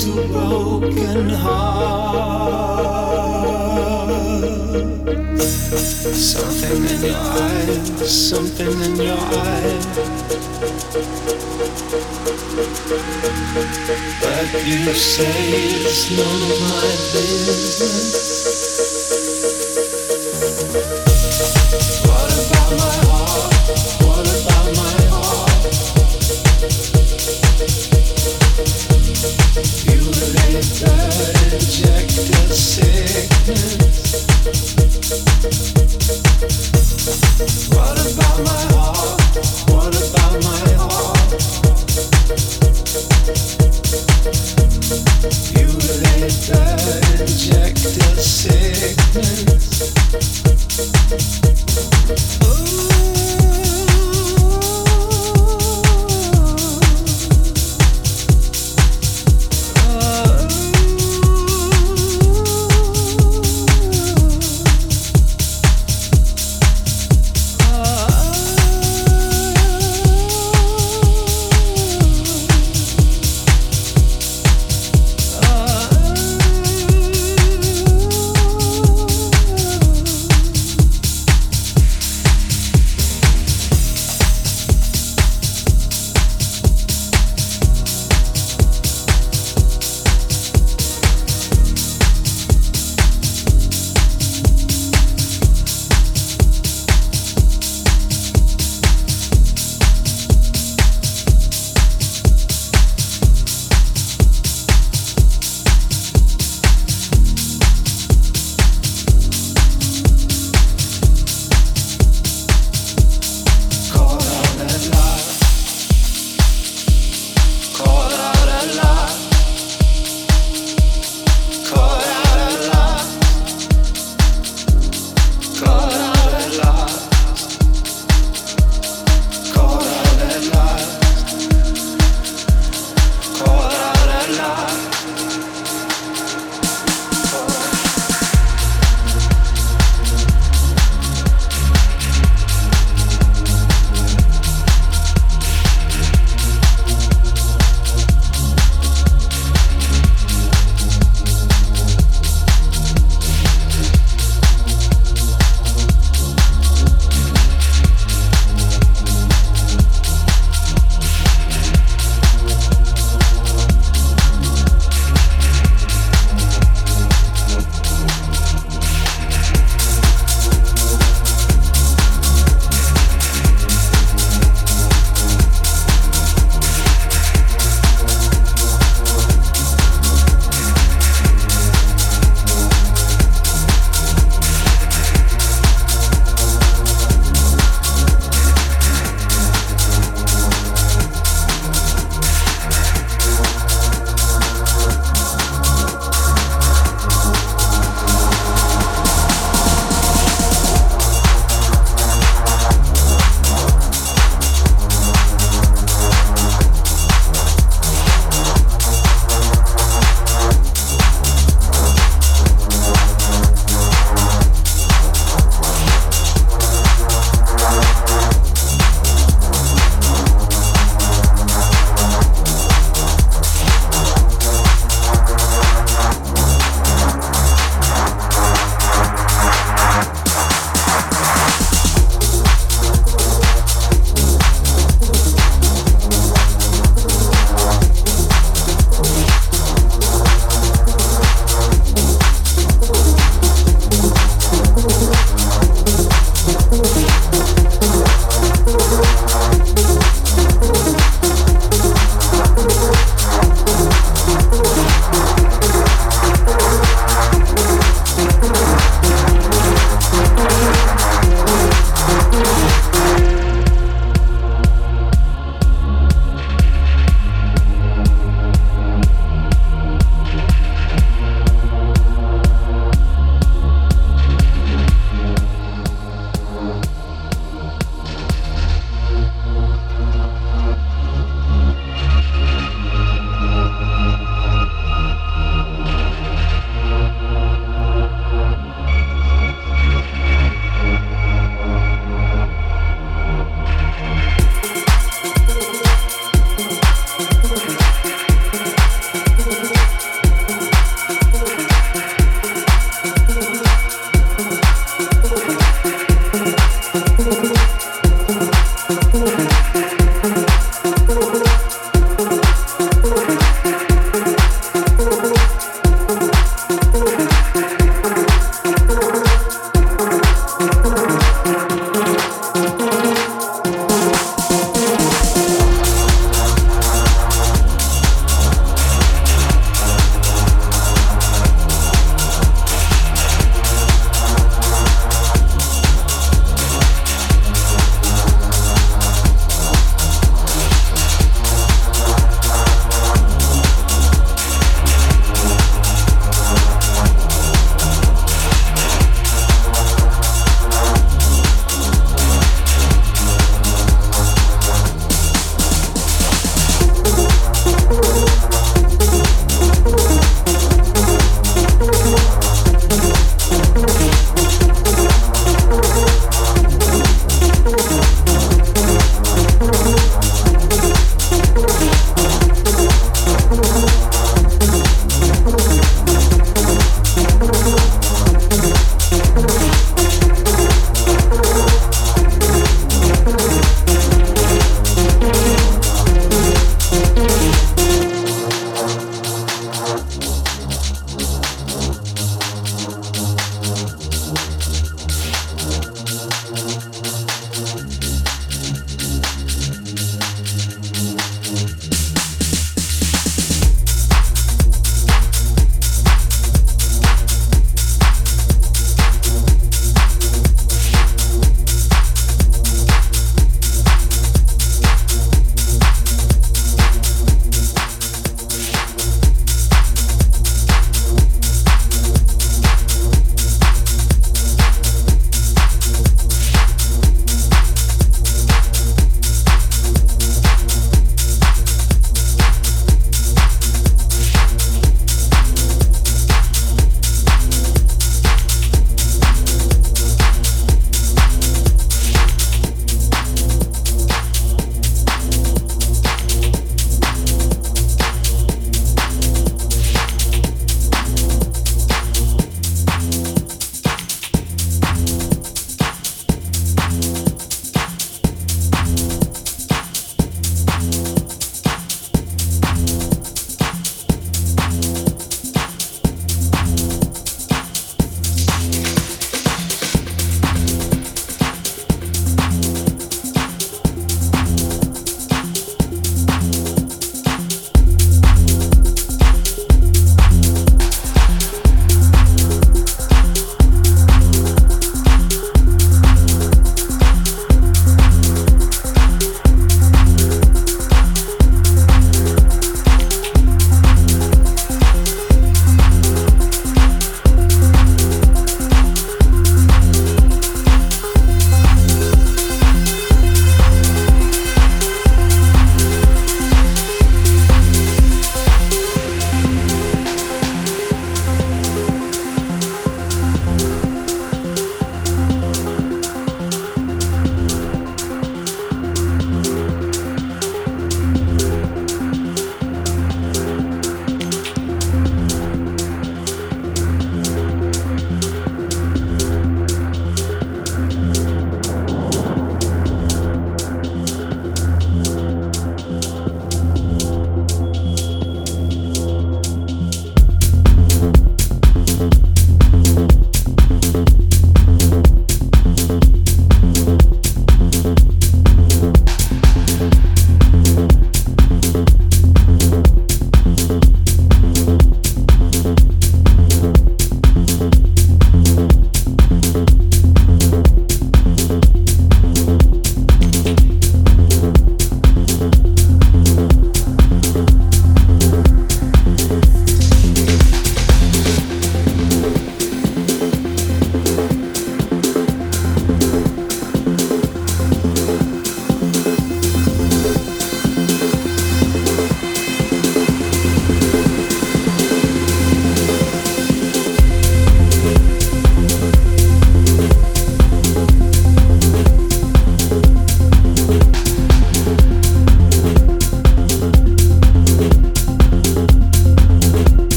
To broken hearts. Something in your eyes, something in your eyes. But you say it's none of my business.